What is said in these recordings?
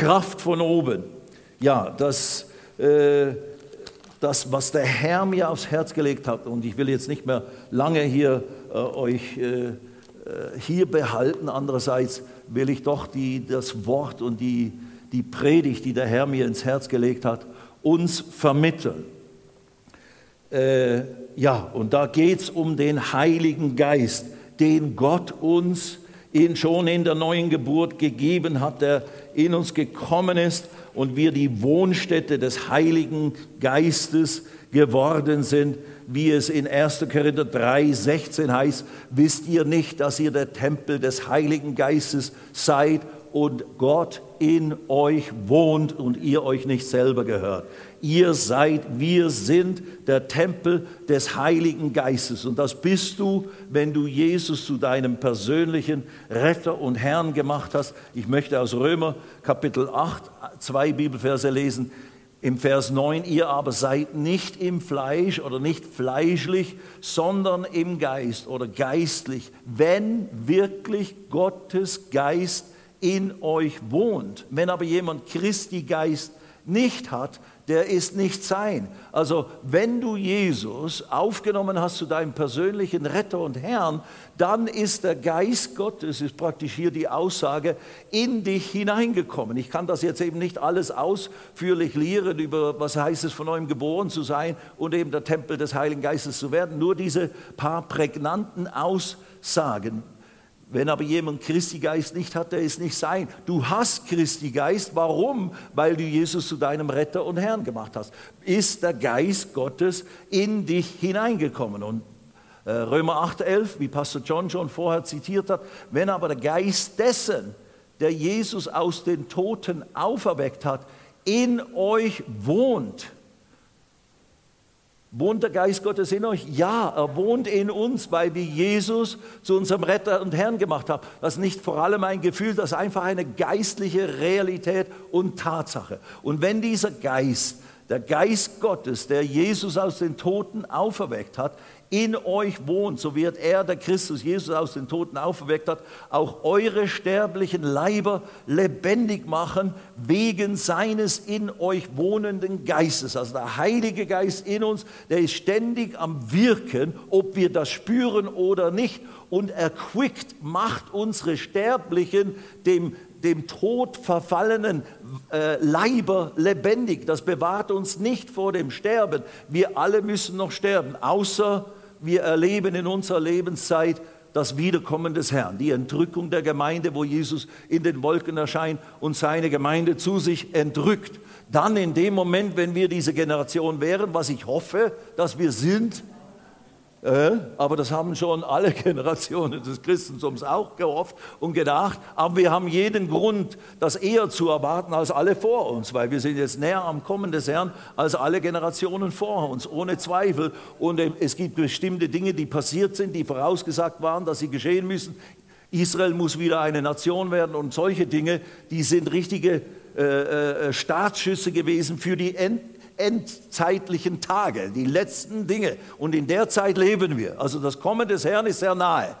Kraft von oben. Ja, das, äh, das, was der Herr mir aufs Herz gelegt hat, und ich will jetzt nicht mehr lange hier äh, euch äh, äh hier behalten, andererseits will ich doch die, das Wort und die, die Predigt, die der Herr mir ins Herz gelegt hat, uns vermitteln. Äh, ja, und da geht es um den Heiligen Geist, den Gott uns in, schon in der neuen Geburt gegeben hat, der in uns gekommen ist und wir die Wohnstätte des Heiligen Geistes geworden sind, wie es in 1. Korinther 3, 16 heißt, wisst ihr nicht, dass ihr der Tempel des Heiligen Geistes seid und Gott in euch wohnt und ihr euch nicht selber gehört. Ihr seid, wir sind der Tempel des Heiligen Geistes. Und das bist du, wenn du Jesus zu deinem persönlichen Retter und Herrn gemacht hast. Ich möchte aus Römer Kapitel 8 zwei Bibelverse lesen. Im Vers 9, ihr aber seid nicht im Fleisch oder nicht fleischlich, sondern im Geist oder geistlich, wenn wirklich Gottes Geist in euch wohnt. Wenn aber jemand Christi Geist nicht hat, der ist nicht sein. Also wenn du Jesus aufgenommen hast zu deinem persönlichen Retter und Herrn, dann ist der Geist Gottes, ist praktisch hier die Aussage, in dich hineingekommen. Ich kann das jetzt eben nicht alles ausführlich lehren über, was heißt es von neuem geboren zu sein und eben der Tempel des Heiligen Geistes zu werden. Nur diese paar prägnanten Aussagen. Wenn aber jemand Christi Geist nicht hat, der ist nicht sein. Du hast Christi Geist. Warum? Weil du Jesus zu deinem Retter und Herrn gemacht hast. Ist der Geist Gottes in dich hineingekommen. Und äh, Römer 8,11, wie Pastor John schon vorher zitiert hat, wenn aber der Geist dessen, der Jesus aus den Toten auferweckt hat, in euch wohnt, Wohnt der Geist Gottes in euch? Ja, er wohnt in uns, weil wir Jesus zu unserem Retter und Herrn gemacht haben. Das ist nicht vor allem ein Gefühl, das ist einfach eine geistliche Realität und Tatsache. Und wenn dieser Geist, der Geist Gottes, der Jesus aus den Toten auferweckt hat, in euch wohnt, so wird er, der Christus Jesus aus den Toten auferweckt hat, auch eure sterblichen Leiber lebendig machen wegen seines in euch wohnenden Geistes. Also der Heilige Geist in uns, der ist ständig am Wirken, ob wir das spüren oder nicht. Und er quickt, macht unsere sterblichen, dem dem Tod verfallenen äh, Leiber lebendig. Das bewahrt uns nicht vor dem Sterben. Wir alle müssen noch sterben, außer wir erleben in unserer Lebenszeit das Wiederkommen des Herrn, die Entrückung der Gemeinde, wo Jesus in den Wolken erscheint und seine Gemeinde zu sich entrückt. Dann in dem Moment, wenn wir diese Generation wären, was ich hoffe, dass wir sind, aber das haben schon alle Generationen des Christentums auch gehofft und gedacht. Aber wir haben jeden Grund, das eher zu erwarten als alle vor uns, weil wir sind jetzt näher am Kommen des Herrn als alle Generationen vor uns, ohne Zweifel. Und äh, es gibt bestimmte Dinge, die passiert sind, die vorausgesagt waren, dass sie geschehen müssen. Israel muss wieder eine Nation werden und solche Dinge, die sind richtige äh, äh, Startschüsse gewesen für die End endzeitlichen Tage, die letzten Dinge. Und in der Zeit leben wir. Also das Kommen des Herrn ist sehr nahe.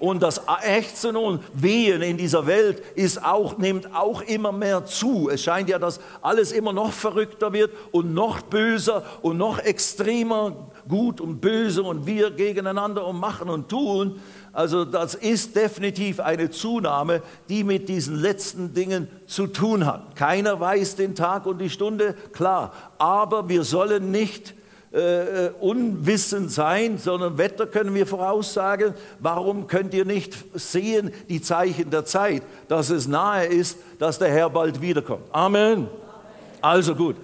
Und das Ächzen und Wehen in dieser Welt ist auch, nimmt auch immer mehr zu. Es scheint ja, dass alles immer noch verrückter wird und noch böser und noch extremer gut und böse und wir gegeneinander und machen und tun. Also das ist definitiv eine Zunahme, die mit diesen letzten Dingen zu tun hat. Keiner weiß den Tag und die Stunde, klar. Aber wir sollen nicht äh, äh, unwissend sein, sondern Wetter können wir voraussagen. Warum könnt ihr nicht sehen die Zeichen der Zeit, dass es nahe ist, dass der Herr bald wiederkommt? Amen. Also gut,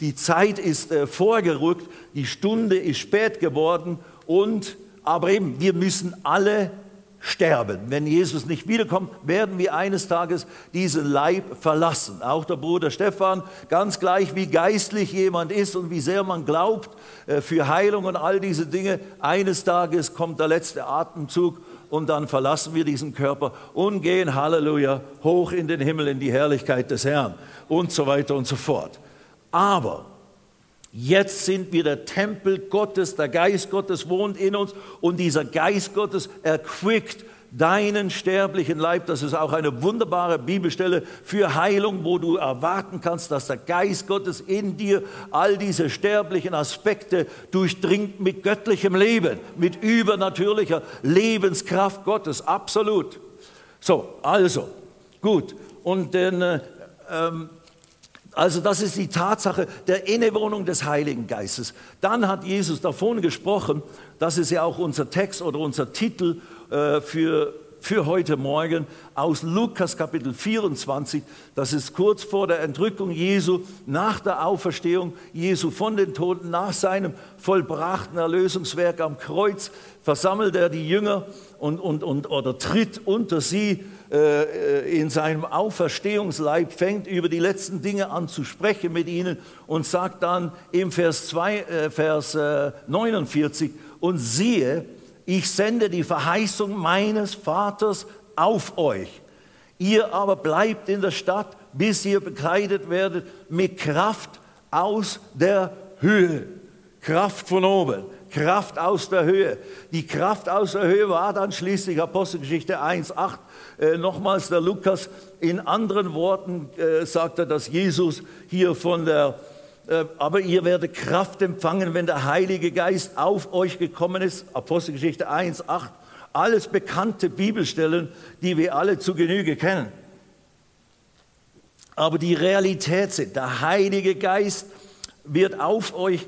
die Zeit ist äh, vorgerückt, die Stunde ist spät geworden und aber eben, wir müssen alle sterben. Wenn Jesus nicht wiederkommt, werden wir eines Tages diesen Leib verlassen. Auch der Bruder Stephan, ganz gleich wie geistlich jemand ist und wie sehr man glaubt äh, für Heilung und all diese Dinge, eines Tages kommt der letzte Atemzug und dann verlassen wir diesen Körper und gehen, Halleluja, hoch in den Himmel, in die Herrlichkeit des Herrn und so weiter und so fort. Aber Jetzt sind wir der Tempel Gottes, der Geist Gottes wohnt in uns und dieser Geist Gottes erquickt deinen sterblichen Leib. Das ist auch eine wunderbare Bibelstelle für Heilung, wo du erwarten kannst, dass der Geist Gottes in dir all diese sterblichen Aspekte durchdringt mit göttlichem Leben, mit übernatürlicher Lebenskraft Gottes. Absolut. So, also, gut. Und dann, äh, ähm, also das ist die Tatsache der Innewohnung des Heiligen Geistes. Dann hat Jesus davon gesprochen, das ist ja auch unser Text oder unser Titel äh, für, für heute Morgen aus Lukas Kapitel 24. Das ist kurz vor der Entrückung Jesu, nach der Auferstehung Jesu von den Toten, nach seinem vollbrachten Erlösungswerk am Kreuz, versammelt er die Jünger und, und, und, oder tritt unter sie in seinem Auferstehungsleib, fängt über die letzten Dinge an zu sprechen mit ihnen und sagt dann im Vers, 2, äh, Vers äh, 49, und siehe, ich sende die Verheißung meines Vaters auf euch. Ihr aber bleibt in der Stadt, bis ihr bekleidet werdet mit Kraft aus der Höhe. Kraft von oben. Kraft aus der Höhe. Die Kraft aus der Höhe war dann schließlich Apostelgeschichte 1.8. Äh, nochmals der Lukas in anderen Worten äh, sagt er, dass Jesus hier von der, äh, aber ihr werdet Kraft empfangen, wenn der Heilige Geist auf euch gekommen ist. Apostelgeschichte 1.8. Alles bekannte Bibelstellen, die wir alle zu Genüge kennen. Aber die Realität sind, der Heilige Geist wird auf euch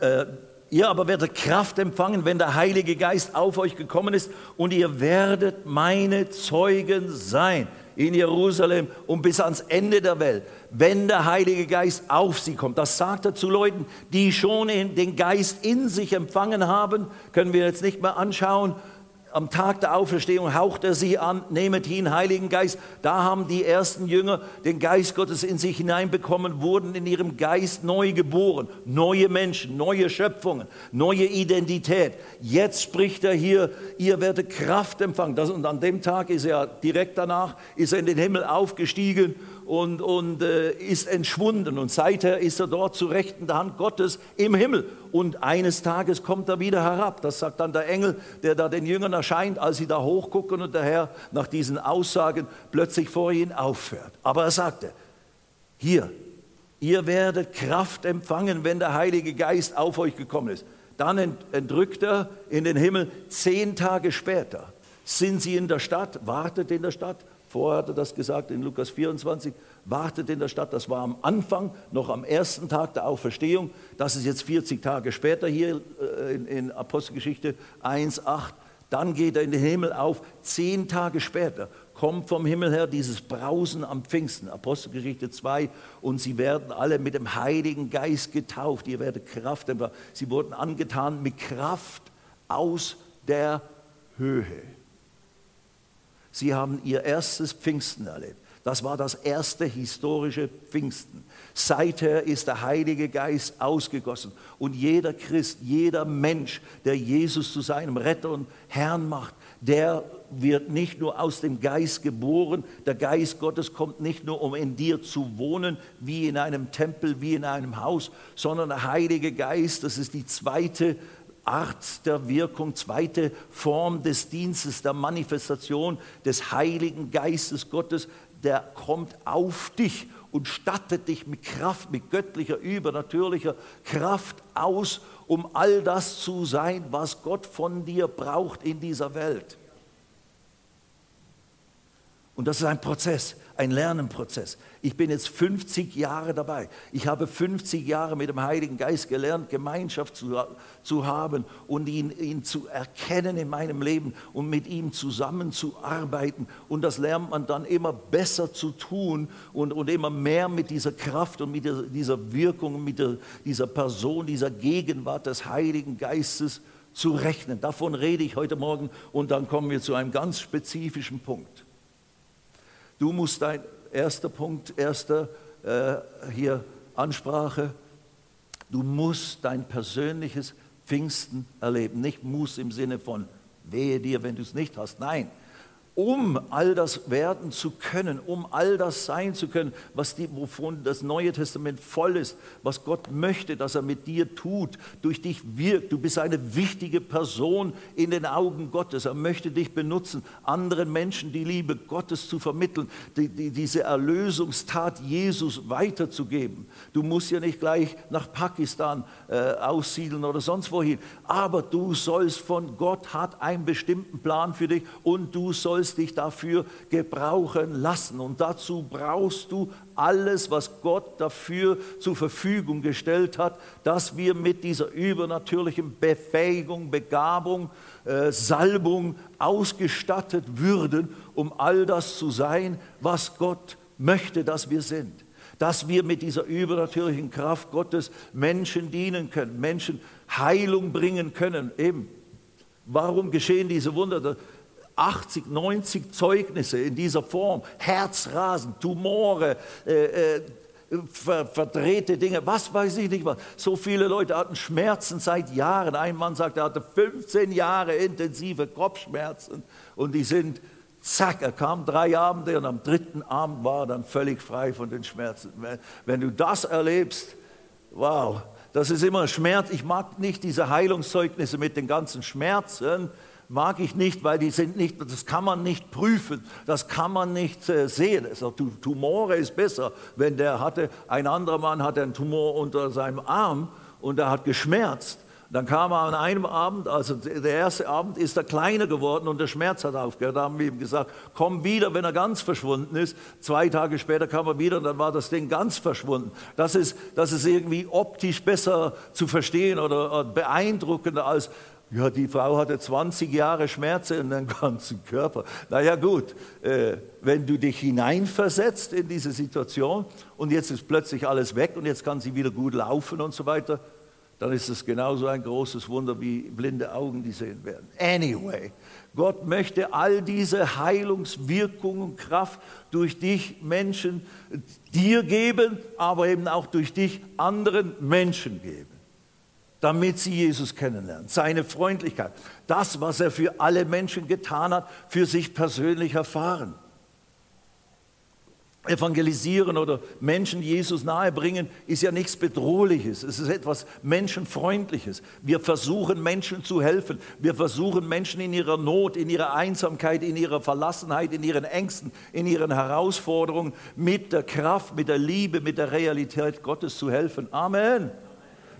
äh, Ihr aber werdet Kraft empfangen, wenn der Heilige Geist auf euch gekommen ist und ihr werdet meine Zeugen sein in Jerusalem und bis ans Ende der Welt, wenn der Heilige Geist auf sie kommt. Das sagt er zu Leuten, die schon den Geist in sich empfangen haben, können wir jetzt nicht mehr anschauen, am Tag der Auferstehung haucht er sie an, nehmet ihn, Heiligen Geist. Da haben die ersten Jünger den Geist Gottes in sich hineinbekommen, wurden in ihrem Geist neu geboren. Neue Menschen, neue Schöpfungen, neue Identität. Jetzt spricht er hier, ihr werdet Kraft empfangen. Das, und an dem Tag ist er direkt danach, ist er in den Himmel aufgestiegen und, und äh, ist entschwunden. Und seither ist er dort zu Rechten der Hand Gottes im Himmel. Und eines Tages kommt er wieder herab. Das sagt dann der Engel, der da den Jüngern erscheint, als sie da hochgucken und der Herr nach diesen Aussagen plötzlich vor ihnen aufhört. Aber er sagte, hier, ihr werdet Kraft empfangen, wenn der Heilige Geist auf euch gekommen ist. Dann entrückt er in den Himmel. Zehn Tage später sind sie in der Stadt, wartet in der Stadt Vorher hat er das gesagt in Lukas 24, wartet in der Stadt. Das war am Anfang, noch am ersten Tag der Auferstehung. Das ist jetzt 40 Tage später hier äh, in, Apostelgeschichte 1,8. Dann geht er in den Himmel auf. Zehn Tage später kommt vom Himmel her dieses Brausen am Pfingsten, Apostelgeschichte 2. Und sie werden alle mit dem Heiligen Geist getauft. Ihr werdet Kraft. Sie wurden angetan mit Kraft aus der Höhe. Sie haben ihr erstes Pfingsten erlebt. Das war das erste historische Pfingsten. Seither ist der Heilige Geist ausgegossen. Und jeder Christ, jeder Mensch, der Jesus zu seinem Retter und Herrn macht, der wird nicht nur aus dem Geist geboren. Der Geist Gottes kommt nicht nur, um in dir zu wohnen, wie in einem Tempel, wie in einem Haus, sondern der Heilige Geist, das ist die zweite Art der Wirkung, zweite Form des Dienstes, der Manifestation des Heiligen Geistes Gottes, der kommt auf dich und stattet dich mit Kraft, mit göttlicher, übernatürlicher Kraft aus, um all das zu sein, was Gott von dir braucht in dieser Welt. Und das ist ein Prozess ein Lernenprozess. Ich bin jetzt 50 Jahre dabei. Ich habe 50 Jahre mit dem Heiligen Geist gelernt, Gemeinschaft zu, zu haben und ihn, ihn zu erkennen in meinem Leben und mit ihm zusammenzuarbeiten. Und das lernt man dann immer besser zu tun und, und immer mehr mit dieser Kraft und mit dieser, Wirkung, mit der, dieser Person, dieser Gegenwart des Heiligen Geistes zu rechnen. Davon rede ich heute Morgen und dann kommen wir zu einem ganz spezifischen Punkt. Du musst dein erster Punkt, erster äh, hier Ansprache, du musst dein persönliches Pfingsten erleben. Nicht muss im Sinne von wehe dir, wenn du es nicht hast. Nein, um all das werden zu können, um all das sein zu können, was die, wovon das Neue Testament voll ist, was Gott möchte, dass er mit dir tut, durch dich wirkt. Du bist eine wichtige Person in den Augen Gottes. Er möchte dich benutzen, anderen Menschen die Liebe Gottes zu vermitteln, die, die, diese Erlösungstat Jesus weiterzugeben. Du musst ja nicht gleich nach Pakistan äh, aussiedeln oder sonst wohin, aber du sollst von Gott hat einen bestimmten Plan für dich und du sollst sollst dich dafür gebrauchen lassen. Und dazu brauchst du alles, was Gott dafür zur Verfügung gestellt hat, dass wir mit dieser übernatürlichen Befähigung, Begabung, äh, Salbung ausgestattet würden, um all das zu sein, was Gott möchte, dass wir sind dass wir mit dieser übernatürlichen Kraft Gottes Menschen dienen können, Menschen Heilung bringen können. Eben, warum geschehen diese Wunder? 80, 90 Zeugnisse in dieser Form, Herzrasen, Tumore, äh, äh, ver, verdrehte Dinge, was weiß ich nicht was. So viele Leute hatten Schmerzen seit Jahren. Ein Mann sagt, er hatte 15 Jahre intensive Kopfschmerzen und die sind, zack, er kam drei Abende und am dritten Abend war er dann völlig frei von den Schmerzen. Wenn, wenn du das erlebst, wow, das ist immer Schmerz. Ich mag nicht diese Heilungszeugnisse mit den ganzen Schmerzen, mag ich nicht, weil die sind nicht, das kann man nicht prüfen, das kann man nicht äh, sehen. Also, Tumore ist besser, wenn der hatte, ein anderer Mann hatte einen Tumor unter seinem Arm und er hat geschmerzt. Dann kam er an einem Abend, also der erste Abend ist er kleiner geworden und der Schmerz hat aufgehört. Da haben wir ihm gesagt, komm wieder, wenn er ganz verschwunden ist. Zwei Tage später kam er wieder und dann war das Ding ganz verschwunden. Das ist, das ist irgendwie optisch besser zu verstehen oder beeindruckender als ja, die Frau hatte 20 Jahre Schmerzen in den ganzen Körper. Naja gut, äh, wenn du dich hineinversetzt in diese Situation und jetzt ist plötzlich alles weg und jetzt kann sie wieder gut laufen und so weiter, dann ist es genauso ein großes Wunder wie blinde Augen, die sehen werden. Anyway, Gott möchte all diese Heilungswirkung und Kraft durch dich Menschen dir geben, aber eben auch durch dich anderen Menschen geben damit sie Jesus kennenlernen. Seine Freundlichkeit, das, was er für alle Menschen getan hat, für sich persönlich erfahren. Evangelisieren oder Menschen Jesus nahebringen ist ja nichts Bedrohliches. Es ist etwas Menschenfreundliches. Wir versuchen Menschen zu helfen. Wir versuchen Menschen in ihrer Not, in ihrer Einsamkeit, in ihrer Verlassenheit, in ihren Ängsten, in ihren Herausforderungen mit der Kraft, mit der Liebe, mit der Realität Gottes zu helfen. Amen.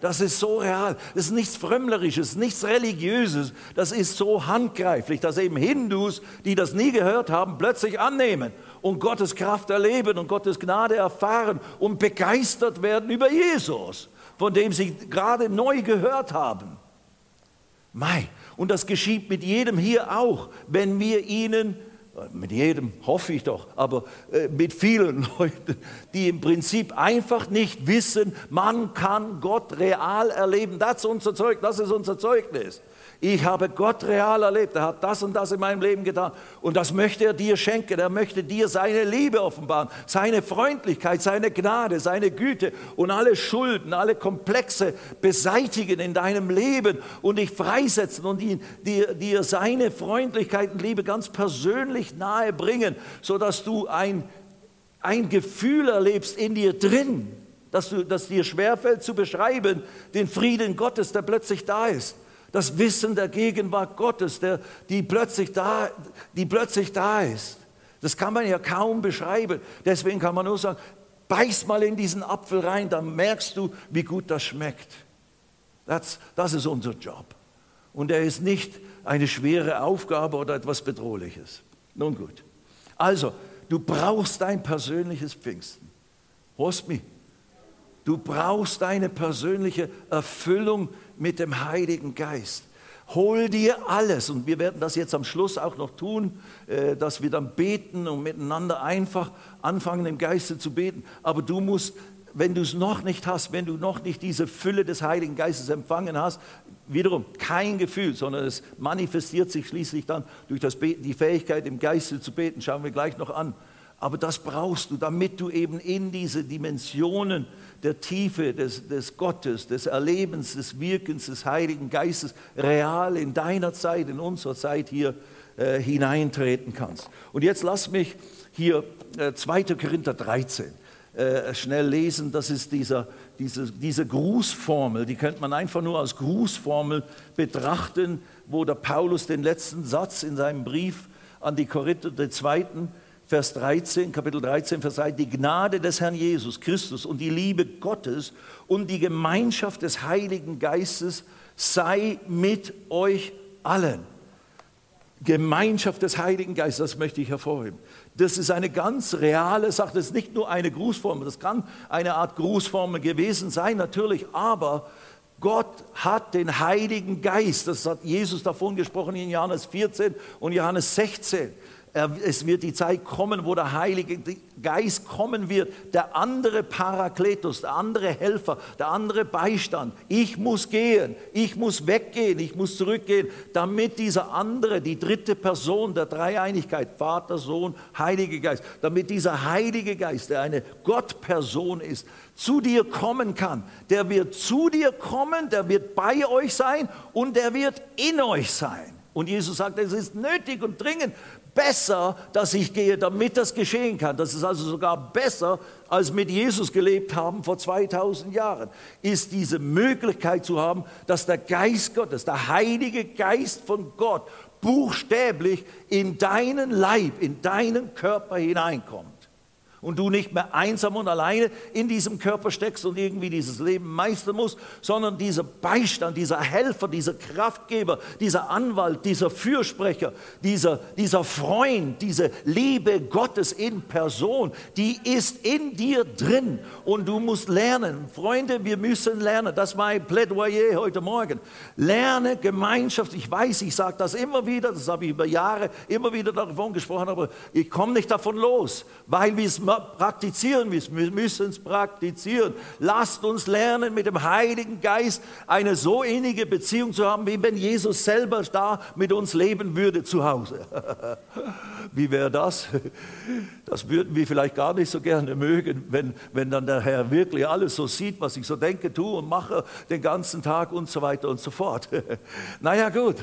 Das ist so real. Das ist nichts Frömmlerisches, nichts Religiöses. Das ist so handgreiflich, dass eben Hindus, die das nie gehört haben, plötzlich annehmen und Gottes Kraft erleben und Gottes Gnade erfahren und begeistert werden über Jesus, von dem sie gerade neu gehört haben. Mai, und das geschieht mit jedem hier auch, wenn wir ihnen mit jedem hoffe ich doch, aber äh, mit vielen Leuten, die im Prinzip einfach nicht wissen, man kann Gott real erleben. Das ist unser Zeug, das ist unser Zeugnis. Ich habe Gott real erlebt. Er hat das und das in meinem Leben getan. Und das möchte er dir schenken. Er möchte dir seine Liebe offenbaren, seine Freundlichkeit, seine Gnade, seine Güte und alle Schulden, alle Komplexe beseitigen in deinem Leben und dich freisetzen und ihn, dir, dir seine Freundlichkeit und Liebe ganz persönlich nahe bringen, sodass du ein, ein Gefühl erlebst in dir drin, dass, du, dass dir schwerfällt zu beschreiben, den Frieden Gottes, der plötzlich da ist das Wissen der Gegenwart Gottes, der, die, plötzlich da, die plötzlich da ist. Das kann man ja kaum beschreiben. Deswegen kann man nur sagen, beiß mal in diesen Apfel rein, dann merkst du, wie gut das schmeckt. Das, das ist unser Job. Und er ist nicht eine schwere Aufgabe oder etwas Bedrohliches. Nun gut. Also, du brauchst dein persönliches Pfingsten. Hörst mich? Du brauchst deine persönliche Erfüllung mit dem Heiligen Geist. Hol dir alles, und wir werden das jetzt am Schluss auch noch tun, äh, dass wir dann beten und miteinander einfach anfangen, im Geiste zu beten. Aber du musst, wenn du es noch nicht hast, wenn du noch nicht diese Fülle des Heiligen Geistes empfangen hast, wiederum kein Gefühl, sondern es manifestiert sich schließlich dann durch das Beten, die Fähigkeit, im Geiste zu beten, schauen wir gleich noch an. Aber das brauchst du, damit du eben in diese Dimensionen der Tiefe des, des Gottes, des Erlebens, des Wirkens des Heiligen Geistes real in deiner Zeit, in unserer Zeit hier äh, hineintreten kannst. Und jetzt lass mich hier äh, 2. Korinther 13 äh, schnell lesen. Das ist dieser, diese, diese Grußformel, die könnte man einfach nur als Grußformel betrachten, wo der Paulus den letzten Satz in seinem Brief an die Korinther, den zweiten, Vers 13, Kapitel 13, Vers 3, die Gnade des Herrn Jesus Christus und die Liebe Gottes und die Gemeinschaft des Heiligen Geistes sei mit euch allen. Gemeinschaft des Heiligen Geistes, das möchte ich hervorheben. Das ist eine ganz reale Sache, das ist nicht nur eine Grußformel, das kann eine Art Grußformel gewesen sein, natürlich, aber Gott hat den Heiligen Geist, das hat Jesus davon gesprochen in Johannes 14 und Johannes 16 es wird die Zeit kommen, wo der Heilige Geist kommen wird, der andere Parakletos, der andere Helfer, der andere Beistand. Ich muss gehen, ich muss weggehen, ich muss zurückgehen, damit dieser andere, die dritte Person der Dreieinigkeit, Vater, Sohn, Heiliger Geist, damit dieser Heilige Geist, der eine Gottperson ist, zu dir kommen kann. Der wird zu dir kommen, der wird bei euch sein und der wird in euch sein. Und Jesus sagt, es ist nötig und dringend, besser, dass ich gehe, damit das geschehen kann. Das ist also sogar besser, als mit Jesus gelebt haben vor 2000 Jahren, ist diese Möglichkeit zu haben, dass der Geist Gottes, der Heilige Geist von Gott, buchstäblich in deinen Leib, in deinen Körper hineinkommt und du nicht mehr einsam und alleine in diesem Körper steckst und irgendwie dieses Leben meistern musst, sondern dieser Beistand, dieser Helfer, dieser Kraftgeber, dieser Anwalt, dieser Fürsprecher, dieser, dieser Freund, diese Liebe Gottes in Person, die ist in dir drin und du musst lernen. Freunde, wir müssen lernen. Das war mein Plädoyer heute Morgen. Lerne Gemeinschaft. Ich weiß, ich sage das immer wieder, das habe ich über Jahre immer wieder davon gesprochen, aber ich komme nicht davon los, weil wir es praktizieren müssen. Wir müssen es praktizieren. Lasst uns lernen, mit dem Heiligen Geist eine so innige Beziehung zu haben, wie wenn Jesus selber da mit uns leben würde zu Hause. Wie wäre das? Das würden wir vielleicht gar nicht so gerne mögen, wenn, wenn dann der Herr wirklich alles so sieht, was ich so denke, tue und mache den ganzen Tag und so weiter und so fort. Naja gut,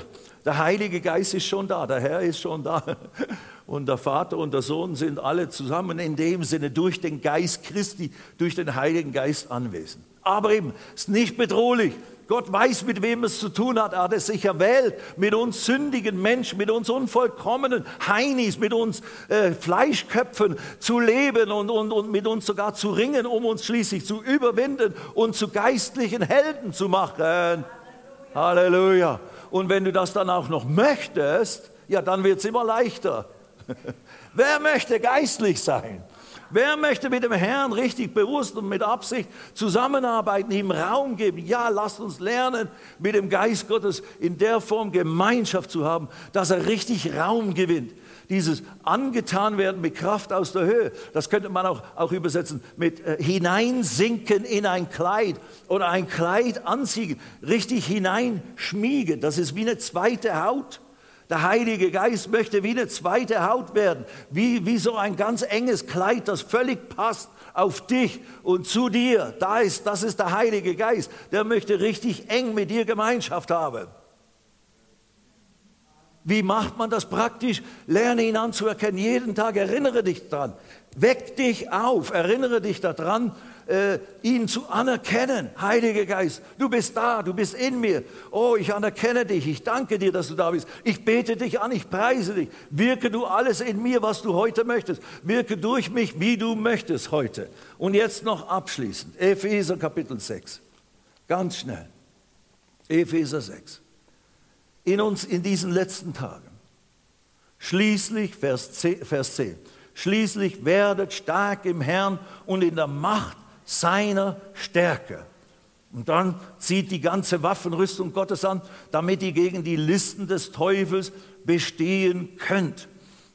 der Heilige Geist ist schon da, der Herr ist schon da und der Vater und der Sohn sind alle zusammen in dem Sinne durch den Geist Christi, durch den Heiligen Geist anwesend. Aber eben, es ist nicht bedrohlich. Gott weiß, mit wem es zu tun hat. Er hat es sich erwählt, mit uns sündigen Menschen, mit uns unvollkommenen Heinis, mit uns äh, Fleischköpfen zu leben und, und, und mit uns sogar zu ringen, um uns schließlich zu überwinden und zu geistlichen Helden zu machen. Halleluja. Halleluja. Und wenn du das dann auch noch möchtest, ja, dann wird es immer leichter. Wer möchte geistlich sein? Wer möchte mit dem Herrn richtig bewusst und mit Absicht zusammenarbeiten, ihm Raum geben? Ja, lasst uns lernen, mit dem Geist Gottes in der Form Gemeinschaft zu haben, dass er richtig Raum gewinnt. Dieses angetan werden mit Kraft aus der Höhe, das könnte man auch, auch übersetzen mit äh, hineinsinken in ein Kleid oder ein Kleid anziehen, richtig hineinschmiegen. Das ist wie eine zweite Haut. Der Heilige Geist möchte wie eine zweite Haut werden, wie, wie so ein ganz enges Kleid, das völlig passt auf dich und zu dir. Da ist, das ist der Heilige Geist. Der möchte richtig eng mit dir Gemeinschaft haben. Wie macht man das praktisch? Lerne ihn anzuerkennen. Jeden Tag erinnere dich daran. Weck dich auf, erinnere dich daran äh, ihn zu anerkennen. Heiliger Geist, du bist da, du bist in mir. Oh, ich anerkenne dich, ich danke dir, dass du da bist. Ich bete dich an, ich preise dich. Wirke du alles in mir, was du heute möchtest. Wirke durch mich, wie du möchtest heute. Und jetzt noch abschließend, Epheser Kapitel 6. Ganz schnell. Epheser 6. In uns in diesen letzten Tagen. Schließlich, Vers 10, Vers 10. Schließlich werdet stark im Herrn und in der Macht seiner Stärke. Und dann zieht die ganze Waffenrüstung Gottes an, damit ihr gegen die Listen des Teufels bestehen könnt.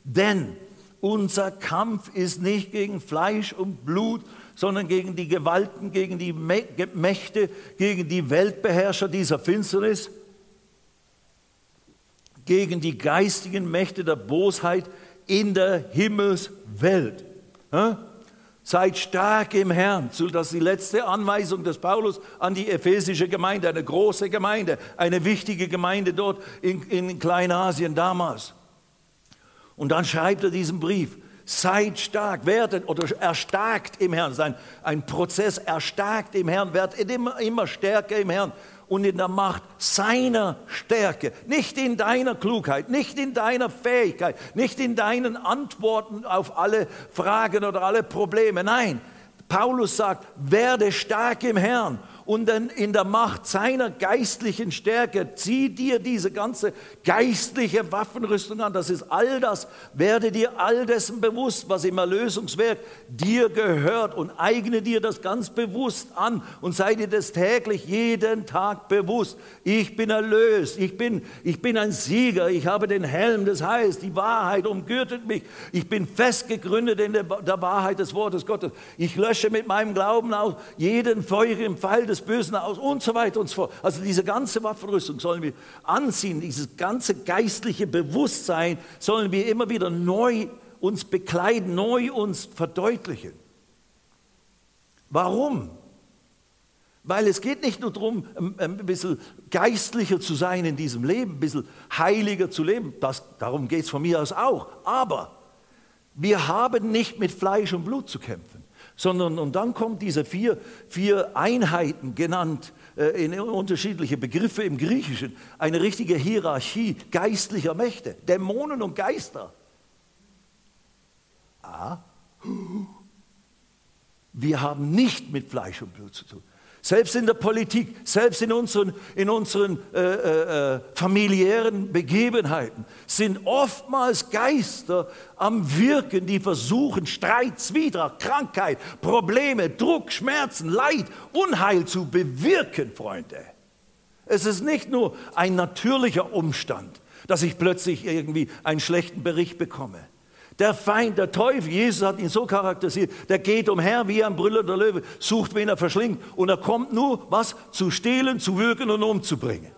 Denn unser Kampf ist nicht gegen Fleisch und Blut, sondern gegen die Gewalten, gegen die Mächte, gegen die Weltbeherrscher dieser Finsternis, gegen die geistigen Mächte der Bosheit in der Himmelswelt. Seid stark im Herrn. Das ist die letzte Anweisung des Paulus an die ephesische Gemeinde, eine große Gemeinde, eine wichtige Gemeinde dort in, in Kleinasien damals. Und dann schreibt er diesen Brief. Seid stark, werdet oder erstarkt im Herrn. Sein ein Prozess erstarkt im Herrn, werdet immer, immer stärker im Herrn und in der Macht seiner Stärke. Nicht in deiner Klugheit, nicht in deiner Fähigkeit, nicht in deinen Antworten auf alle Fragen oder alle Probleme. Nein, Paulus sagt, werde stark im Herrn und in der Macht seiner geistlichen Stärke, zieh dir diese ganze geistliche Waffenrüstung an. Das ist all das. Werde dir all dessen bewusst, was im Erlösungswerk dir gehört und eigne dir das ganz bewusst an und sei dir das täglich jeden Tag bewusst. Ich bin erlöst. Ich bin, ich bin ein Sieger. Ich habe den Helm des Heils. Die Wahrheit umgürtet mich. Ich bin festgegründet in der, Wahrheit des Wortes Gottes. Ich lösche mit meinem Glauben aus jeden feurigen Pfeil des des Bösen aus und so weiter und so fort. Also diese ganze Waffenrüstung sollen wir anziehen, dieses ganze geistliche Bewusstsein sollen wir immer wieder neu uns bekleiden, neu uns verdeutlichen. Warum? Weil es geht nicht nur darum, ein bisschen geistlicher zu sein in diesem Leben, ein bisschen heiliger zu leben. Das, darum geht es von mir aus auch. Aber wir haben nicht mit Fleisch und Blut zu kämpfen sondern und dann kommen diese vier, vier Einheiten genannt äh, in unterschiedliche Begriffe im Griechischen, eine richtige Hierarchie geistlicher Mächte, Dämonen und Geister. Ah, wir haben nicht mit Fleisch und Blut zu tun. Selbst in der Politik, selbst in unseren, in unseren äh, äh, äh, familiären Begebenheiten sind oftmals Geister am Wirken, die versuchen, Streit, Zwietracht, Krankheit, Probleme, Druck, Schmerzen, Leid, Unheil zu bewirken, Freunde. Es ist nicht nur ein natürlicher Umstand, dass ich plötzlich irgendwie einen schlechten Bericht bekomme. Der Feind, der Teufel, Jesus hat ihn so charakterisiert, der geht umher wie ein brüllender Löwe, sucht, wen er verschlingt und er kommt nur, was? Zu stehlen, zu wirken und umzubringen.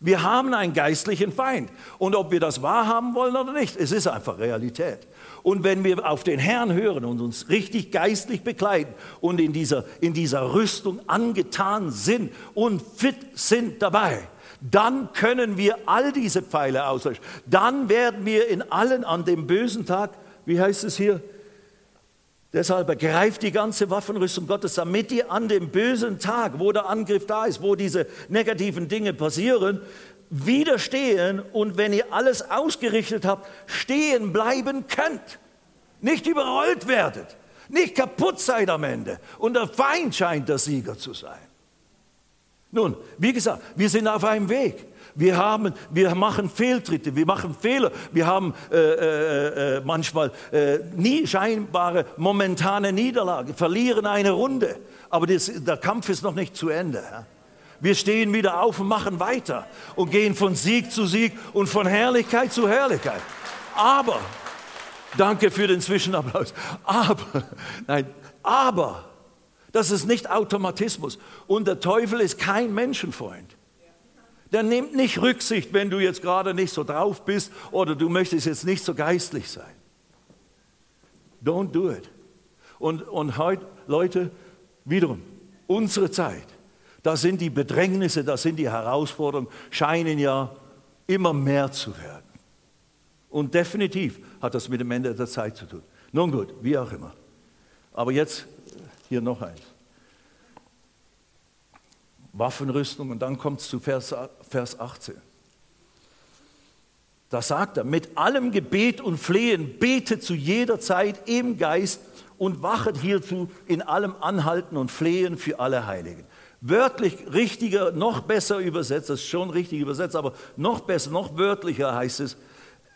Wir haben einen geistlichen Feind und ob wir das wahrhaben wollen oder nicht, es ist einfach Realität. Und wenn wir auf den Herrn hören und uns richtig geistlich bekleiden und in dieser, in dieser Rüstung angetan sind und fit sind dabei, dann können wir all diese Pfeile auslöschen. Dann werden wir in allen an dem bösen Tag, wie heißt es hier, Deshalb ergreift die ganze Waffenrüstung Gottes, damit ihr an dem bösen Tag, wo der Angriff da ist, wo diese negativen Dinge passieren, widerstehen und wenn ihr alles ausgerichtet habt, stehen bleiben könnt. Nicht überrollt werdet, nicht kaputt seid am Ende. Und der Feind scheint der Sieger zu sein. Nun, wie gesagt, wir sind auf einem Weg. Wir, haben, wir machen Fehltritte, wir machen Fehler, wir haben äh, äh, äh, manchmal äh, nie scheinbare momentane Niederlage, verlieren eine Runde, aber das, der Kampf ist noch nicht zu Ende. Ja? Wir stehen wieder auf und machen weiter und gehen von Sieg zu Sieg und von Herrlichkeit zu Herrlichkeit. Aber, danke für den Zwischenapplaus, aber, nein, aber, das ist nicht Automatismus. Und der Teufel ist kein Menschenfreund. Der nimmt nicht Rücksicht, wenn du jetzt gerade nicht so drauf bist oder du möchtest jetzt nicht so geistlich sein. Don't do it. Und, und heute, Leute, wiederum, unsere Zeit, da sind die Bedrängnisse, da sind die Herausforderungen, scheinen ja immer mehr zu werden. Und definitiv hat das mit dem Ende der Zeit zu tun. Nun gut, wie auch immer. Aber jetzt hier noch eins. Waffenrüstung und dann kommt es zu Vers, Vers 18. Da sagt er, mit allem Gebet und Flehen betet zu jeder Zeit im Geist und wachet hierzu in allem Anhalten und Flehen für alle Heiligen. Wörtlich richtiger, noch besser übersetzt, das ist schon richtig übersetzt, aber noch besser, noch wörtlicher heißt es,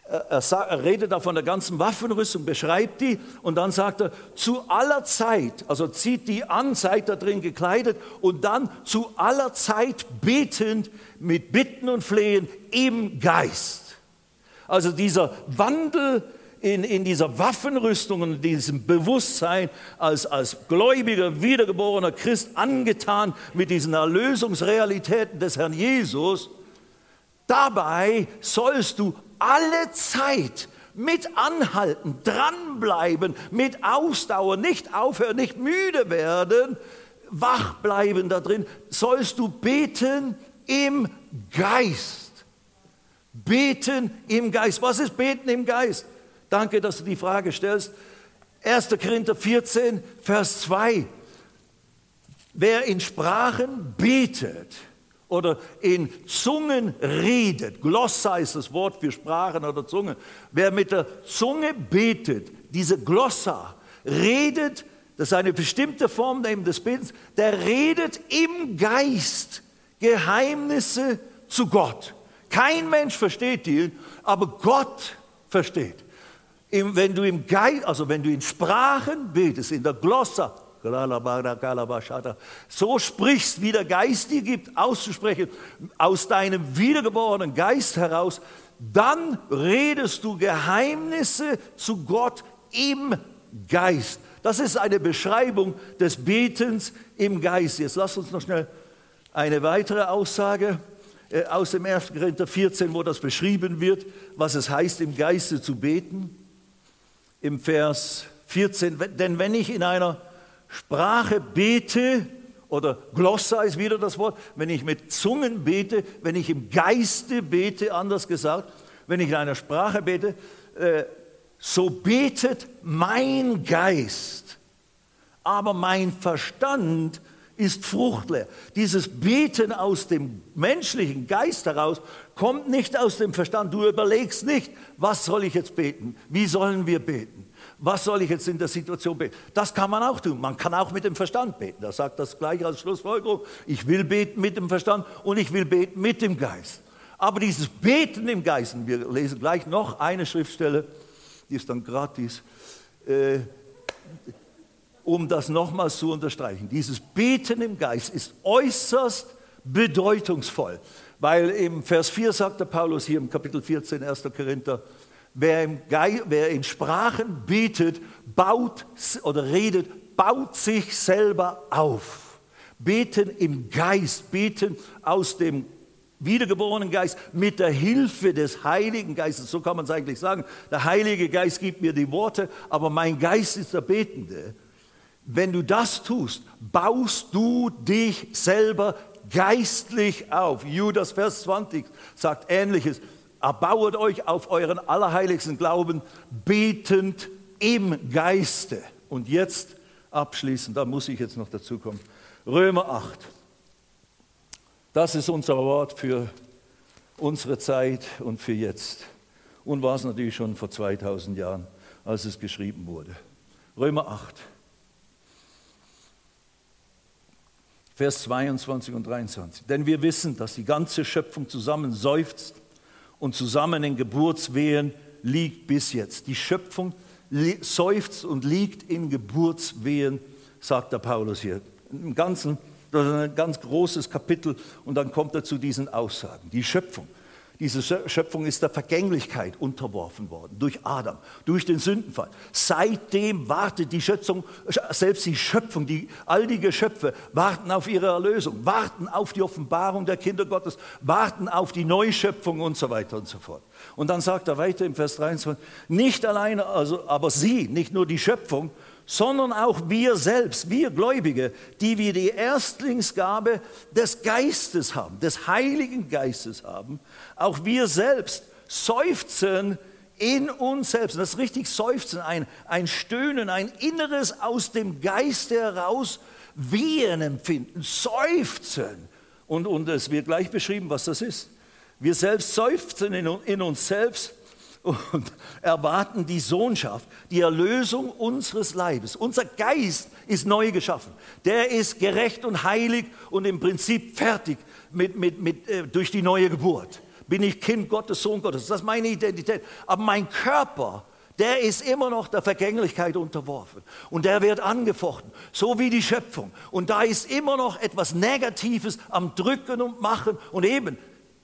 er, sagt, er, redet da von der ganzen Waffenrüstung, beschreibt die und dann sagt er, zu aller Zeit, also zieht die an, seid da drin gekleidet und dann zu aller Zeit betend mit Bitten und Flehen im Geist. Also dieser Wandel in, in dieser Waffenrüstung und diesem Bewusstsein als, als gläubiger, wiedergeborener Christ angetan mit diesen Erlösungsrealitäten des Herrn Jesus, dabei sollst du alle Zeit mit anhalten, dranbleiben, mit Ausdauer, nicht aufhören, nicht müde werden, wach bleiben da drin, sollst du beten im Geist. Beten im Geist. Was ist Beten im Geist? Danke, dass du die Frage stellst. 1. Korinther 14, Vers 2. Wer in Sprachen betet oder in Zungen redet, Glossa ist das Wort für Sprachen oder Zungen, wer mit der Zunge betet, diese Glossa, redet, das ist eine bestimmte Form des Betens, der redet im Geist Geheimnisse zu Gott. Kein Mensch versteht die, aber Gott versteht. Wenn du im Geist, also wenn du in Sprachen betest, in der Glossa, so sprichst, wie der Geist dir gibt, auszusprechen, aus deinem wiedergeborenen Geist heraus, dann redest du Geheimnisse zu Gott im Geist. Das ist eine Beschreibung des Betens im Geist. Jetzt lass uns noch schnell eine weitere Aussage äh, aus dem 1. Korinther 14, wo das beschrieben wird, was es heißt, im Geiste zu beten. Im Vers 14, denn wenn ich in einer Sprache bete, oder Glossa ist wieder das Wort, wenn ich mit Zungen bete, wenn ich im Geiste bete, anders gesagt, wenn ich in einer Sprache bete, äh, so betet mein Geist, aber mein Verstand ist fruchtleer. Dieses Beten aus dem menschlichen Geist heraus kommt nicht aus dem Verstand. Du überlegst nicht, was soll ich jetzt beten? Wie sollen wir beten? Was soll ich jetzt in der Situation beten? Das kann man auch tun. Man kann auch mit dem Verstand beten. Da sagt das gleich als Schlussfolgerung. Ich will beten mit dem Verstand und ich will beten mit dem Geist. Aber dieses Beten im Geist, und wir lesen gleich noch eine Schriftstelle, die ist dann gratis, äh, um das nochmals zu unterstreichen. Dieses Beten im Geist ist äußerst bedeutungsvoll, weil im Vers 4 sagt der Paulus hier im Kapitel 14, 1. Korinther, Wer, Geist, wer in Sprachen betet, baut oder redet, baut sich selber auf. Beten im Geist, beten aus dem wiedergeborenen Geist mit der Hilfe des Heiligen Geistes. So kann man es eigentlich sagen. Der Heilige Geist gibt mir die Worte, aber mein Geist ist der Betende. Wenn du das tust, baust du dich selber geistlich auf. Judas Vers 20 sagt ähnliches erbauet euch auf euren allerheiligsten Glauben, betend im Geiste. Und jetzt abschließend, da muss ich jetzt noch dazu kommen, Römer 8. Das ist unser Wort für unsere Zeit und für jetzt. Und war es natürlich schon vor 2000 Jahren, als es geschrieben wurde. Römer 8. Vers 22 und 23. Denn wir wissen, dass die ganze Schöpfung zusammen seufzt und zusammen in Geburtswehen liegt bis jetzt. Die Schöpfung seufzt und liegt in Geburtswehen, sagt der Paulus hier. Im Ganzen, das ist ein ganz großes Kapitel und dann kommt er zu diesen Aussagen. Die Schöpfung diese Schöpfung ist der Vergänglichkeit unterworfen worden durch Adam, durch den Sündenfall. Seitdem wartet die Schöpfung, selbst die Schöpfung, die, all die Geschöpfe warten auf ihre Erlösung, warten auf die Offenbarung der Kinder Gottes, warten auf die Neuschöpfung und so weiter und so fort. Und dann sagt er weiter im Vers 23, nicht alleine, also, aber sie, nicht nur die Schöpfung, sondern auch wir selbst, wir Gläubige, die wir die Erstlingsgabe des Geistes haben, des Heiligen Geistes haben, auch wir selbst seufzen in uns selbst. Und das ist richtig seufzen, ein, ein Stöhnen, ein Inneres aus dem Geiste heraus, Wehen empfinden, seufzen. Und, und es wird gleich beschrieben, was das ist. Wir selbst seufzen in, in uns selbst und erwarten die Sohnschaft, die Erlösung unseres Leibes. Unser Geist ist neu geschaffen. Der ist gerecht und heilig und im Prinzip fertig mit, mit, mit, äh, durch die neue Geburt. Bin ich Kind Gottes, Sohn Gottes. Das ist meine Identität. Aber mein Körper, der ist immer noch der Vergänglichkeit unterworfen. Und der wird angefochten, so wie die Schöpfung. Und da ist immer noch etwas Negatives am Drücken und Machen. Und eben,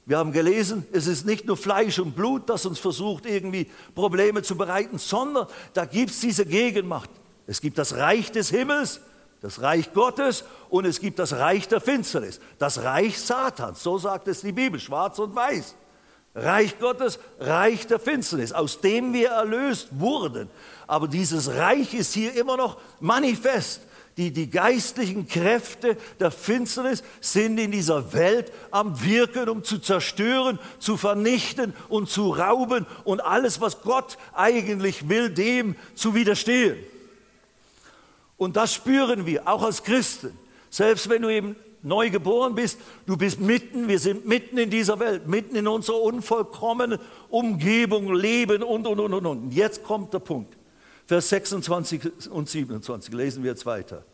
wir haben gelesen, es ist nicht nur Fleisch und Blut, das uns versucht, irgendwie Probleme zu bereiten, sondern da gibt es diese Gegenmacht. Es gibt das Reich des Himmels, das Reich Gottes und es gibt das Reich der Finsternis, das Reich Satans, so sagt es die Bibel, schwarz und weiß. Reich Gottes, Reich der Finsternis, aus dem wir erlöst wurden. Aber dieses Reich ist hier immer noch manifest. Die, die geistlichen Kräfte der Finsternis sind in dieser Welt am Wirken, um zu zerstören, zu vernichten und zu rauben und alles, was Gott eigentlich will, dem zu widerstehen. Und das spüren wir, auch als Christen. Selbst wenn du eben neu geboren bist, du bist mitten, wir sind mitten in dieser Welt, mitten in unserer unvollkommenen Umgebung, Leben und, und, und, und. Und jetzt kommt der Punkt. Vers 26 und 27 lesen wir jetzt weiter.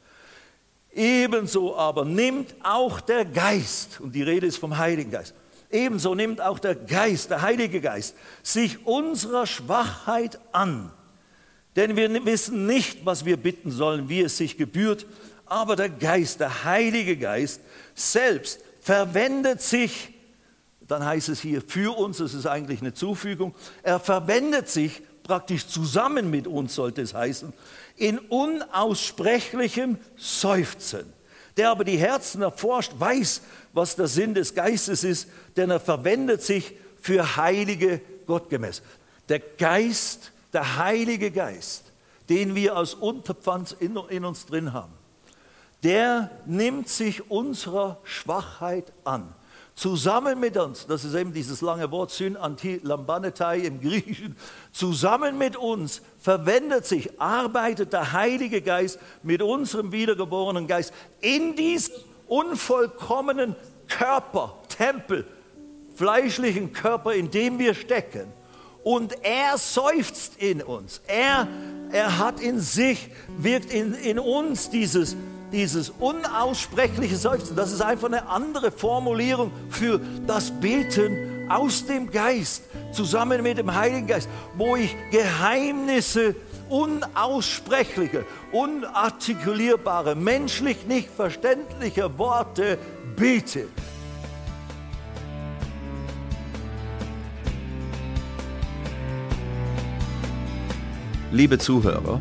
Ebenso aber nimmt auch der Geist, und die Rede ist vom Heiligen Geist, ebenso nimmt auch der Geist, der Heilige Geist, sich unserer Schwachheit an. Denn wir wissen nicht, was wir bitten sollen, wie es sich gebührt, aber der Geist, der Heilige Geist selbst verwendet sich, dann heißt es hier für uns, das ist eigentlich eine Zufügung, er verwendet sich praktisch zusammen mit uns, sollte es heißen, in unaussprechlichem Seufzen. Der aber die Herzen erforscht, weiß, was der Sinn des Geistes ist, denn er verwendet sich für heilige Gottgemäß. Der Geist, der Heilige Geist, den wir als Unterpfand in, in uns drin haben, der nimmt sich unserer Schwachheit an zusammen mit uns, das ist eben dieses lange Wort Syn anti lambanetai im Griechischen, zusammen mit uns verwendet sich, arbeitet der Heilige Geist mit unserem wiedergeborenen Geist in diesen unvollkommenen Körper, Tempel, fleischlichen Körper, in dem wir stecken. Und er seufzt in uns. Er, er hat in sich, wirkt in, in uns dieses dieses unaussprechliche Seufzen, das ist einfach eine andere Formulierung für das Beten aus dem Geist, zusammen mit dem Heiligen Geist, wo ich Geheimnisse, unaussprechliche, unartikulierbare, menschlich nicht verständliche Worte bete. Liebe Zuhörer,